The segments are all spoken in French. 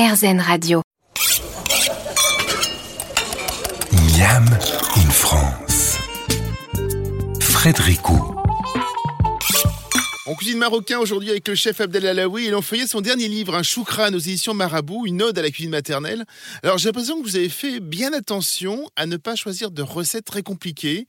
RZN Radio. Miam in France. Frédéric On cuisine marocain aujourd'hui avec le chef Abdel Alaoui et l'on feuillait son dernier livre, un choukran aux éditions Marabout, une ode à la cuisine maternelle. Alors j'ai l'impression que vous avez fait bien attention à ne pas choisir de recettes très compliquées.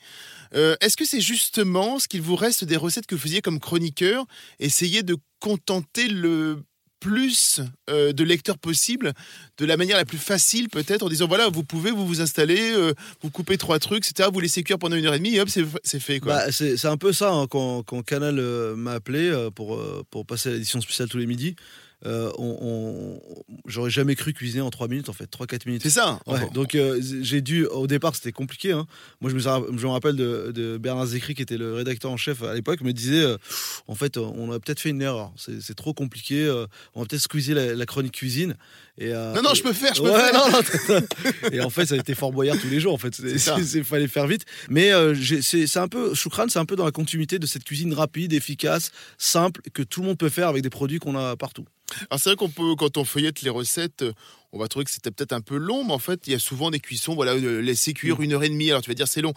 Euh, Est-ce que c'est justement ce qu'il vous reste des recettes que vous faisiez comme chroniqueur Essayer de contenter le plus euh, de lecteurs possible, de la manière la plus facile peut-être, en disant voilà, vous pouvez vous vous installer, euh, vous coupez trois trucs, etc., vous laissez cuire pendant une heure et demie et hop, c'est fait. Quoi. Bah, c'est un peu ça hein, quand, Canal euh, m'a appelé pour, pour passer à l'édition spéciale tous les midis. Euh, on, on- J'aurais jamais cru cuisiner en 3 minutes en fait, 3-4 minutes. c'est ça Ouais, donc euh, j'ai dû, au départ c'était compliqué. hein. Moi je me, je me rappelle de, de Bernard Zécry qui était le rédacteur en chef à l'époque, me disait euh, en fait on a peut-être fait une erreur, c'est trop compliqué, on va peut-être squeezer la, la chronique cuisine. Et, Non, non, et- je peux faire, je peux Ouais, faire. non, non, et en fait, ça a été Fort Boyard tous les jours. En fait, il fallait faire vite. Mais c'est un peu, Choukran, c'est un peu dans la continuité de cette cuisine rapide, efficace, simple, que tout le monde peut faire avec des produits qu'on a partout. Alors c'est vrai qu'on peut, quand on feuillette les recettes, euh, on va trouver que c'était peut-être un peu long, mais en fait, il y a souvent des cuissons, voilà, euh, laisser cuire Mm. une heure et demie. Alors tu vas dire c'est long.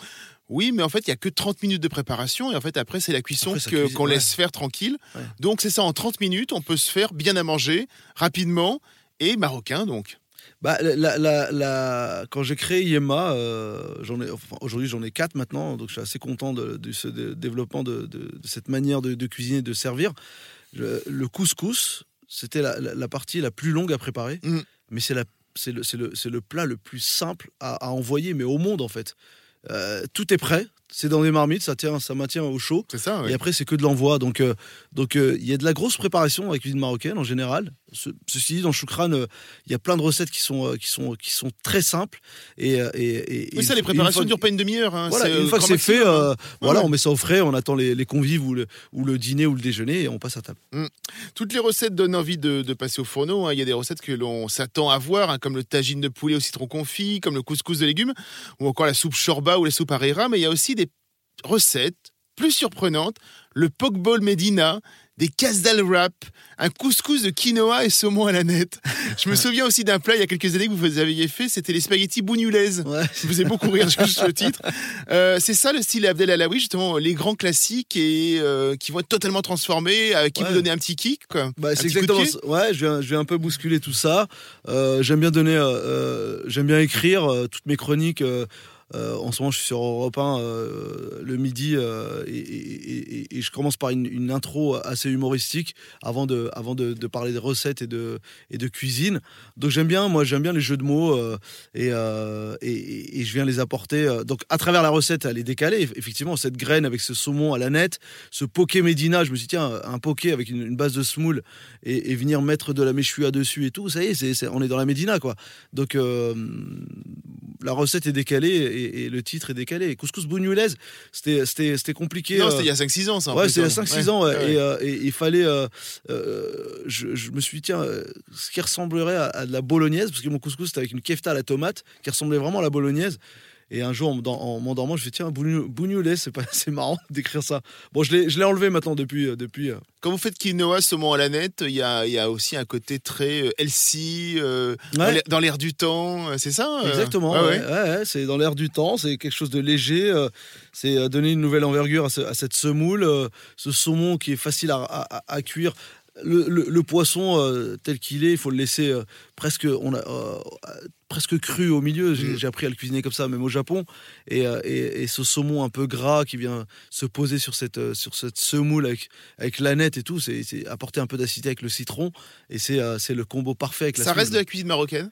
Oui, mais en fait, il y a que 30 minutes de préparation et en fait, après, c'est la cuisson qu'on ouais. laisse faire tranquille. Ouais. Donc c'est ça, en 30 minutes, on peut se faire bien à manger, rapidement et marocain donc. Bah, la, la- la- quand j'ai créé Yema, euh, enfin, aujourd'hui j'en ai quatre maintenant, donc je suis assez content de, de ce de- développement de, cette manière de, de cuisiner, de servir. Le, le couscous, c'était la, la- la partie la plus longue à préparer, Mm. mais c'est la- c'est le, le- le plat le plus simple à, à envoyer, mais au monde en fait. Euh, tout est prêt, c'est dans des marmites, ça, tient, ça maintient au chaud. C'est ça, ouais. Et après, c'est que de l'envoi. Donc, euh, donc euh, il y a de la grosse préparation avec la cuisine marocaine en général. Ce- ceci dit, dans Choukran, euh, il y a plein de recettes qui sont, euh, qui sont, qui sont très simples. Et, euh, et, et- Oui, ça, les préparations ne durent pas une demi-heure. hein. Voilà, une fois que c'est fait, hein. voilà, ouais. on met ça au frais, on attend les, les convives ou le, ou le dîner ou le déjeuner et on passe à table. Toutes les recettes donnent envie de, de passer au fourneau. hein. Il y a des recettes que l'on s'attend à voir, hein, comme le tagine de poulet au citron confit, comme le couscous de légumes, ou encore la soupe shorba ou la soupe harira. Mais il y a aussi des recettes plus surprenantes. Le pokeball Medina, des casdal wrap, un couscous de quinoa et saumon à la nette. Je me souviens aussi d'un plat il y a quelques années que vous aviez fait, c'était les spaghettis bougnoules. Ouais. Ça me faisait beaucoup rire juste le titre. Euh, c'est ça le style Abdel Alaoui, justement, les grands classiques et euh, qui vont être totalement transformés, euh, qui Ouais. vous donner un petit kick. Quoi. Bah, Un c'est exactement ça. Ouais, je vais, je vais un peu bousculer tout ça. J'aime bien donner, j'aime bien écrire toutes mes chroniques. Euh, en ce moment, je suis sur Europe 1 euh, le midi euh, et, je commence par une, intro assez humoristique avant de, avant de, de parler des recettes et de, et de cuisine. Donc j'aime bien, moi j'aime bien les jeux de mots et, je viens les apporter. donc à travers la recette, elle est décalée. Effectivement, cette graine avec ce saumon à la nette, ce poké Medina, je me suis dit, tiens, un poké avec une, base de semoule et, venir mettre de la méchoua dessus et tout, ça y est, c'est- on est dans la Médina, quoi. Donc, la recette est décalée et, et le titre est décalé. Couscous bougnoulaise, c'était c'était- c'était compliqué. Non, euh, c'était il y a 5-6 ans, ça. Ouais, c'est il y a hein. 5-6 Ouais, ans. ouais. ouais. Et, euh, et il fallait. euh, je, je me suis dit, tiens, ce qui ressemblerait à, à de la bolognaise, parce que mon couscous c'était avec une kefta à la tomate, qui ressemblait vraiment à la bolognaise. Et un jour, en, m'endor- en m'endormant, je me suis dit, tiens, bougnou- bougnoulaise, c'est pas- c'est marrant d'écrire ça. Bon, je l'ai je l'ai enlevé maintenant depuis. euh, depuis euh, Quand vous faites quinoa, saumon à la nette, il y a, y a aussi un côté très euh, healthy, euh, dans Ouais. l'air- dans l'air du temps, c'est ça Exactement, Ouais, ouais, c'est dans l'air du temps, c'est quelque chose de léger, euh, c'est donner une nouvelle envergure à, ce- à cette semoule, euh, ce saumon qui est facile à, à- à- à cuire. Le, le- le poisson euh, tel qu'il est, il faut le laisser euh, presque, on a, euh, presque cru au milieu. J'ai Mm. j'ai appris à le cuisiner comme ça, même au Japon. Et, et- et ce saumon un peu gras qui vient se poser sur cette, sur cette semoule avec, avec l'aneth et tout, c'est apporter un peu d'acidité avec le citron. Et c'est c'est le combo parfait avec la Ça reste de la cuisine marocaine?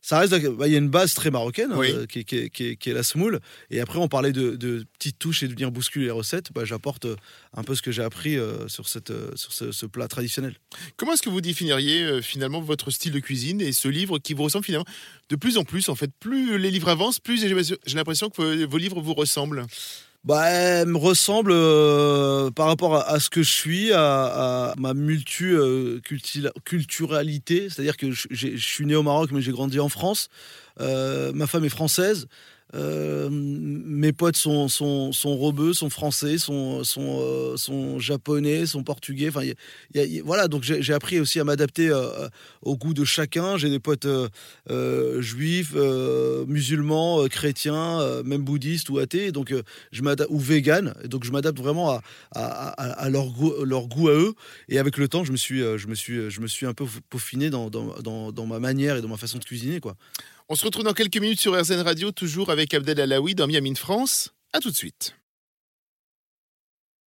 Ça reste, bah, il y a une base très marocaine, Oui. hein, qui, est- qui est- qui est- qui est la semoule. Et après, on parlait de, de petites touches et de venir bousculer les recettes. Bah, J'apporte euh, un peu ce que j'ai appris euh, sur, cette, euh, sur ce, ce plat traditionnel. Comment est-ce que vous définiriez euh, finalement votre style de cuisine et ce livre qui vous ressemble finalement de plus en plus En fait, plus les livres avancent, plus j'ai l'impression que vos livres vous ressemblent. Bah, elle me ressemble euh, par rapport à, ce que je suis, à, à ma multiculturalité. C'est-à-dire que je suis né au Maroc, mais j'ai grandi en France. Euh, ma femme est française. Euh, mes potes sont, sont, sont robeux, sont français, sont, sont, euh, sont japonais, sont portugais. Enfin, voilà, donc j'ai appris aussi à m'adapter euh, au goût de chacun. J'ai des potes juifs, musulmans, chrétiens, même bouddhistes ou athées, donc je ou véganes. Donc je m'adapte vraiment à, à, à, leur, goût, leur goût à eux. Et avec le temps, je me suis, je me suis, je me suis un peu peaufiné dans, dans, dans, dans ma manière et dans ma façon de cuisiner, quoi. On se retrouve dans quelques minutes sur RZN Radio, toujours avec Abdel Alaoui dans Miami France. A tout de suite.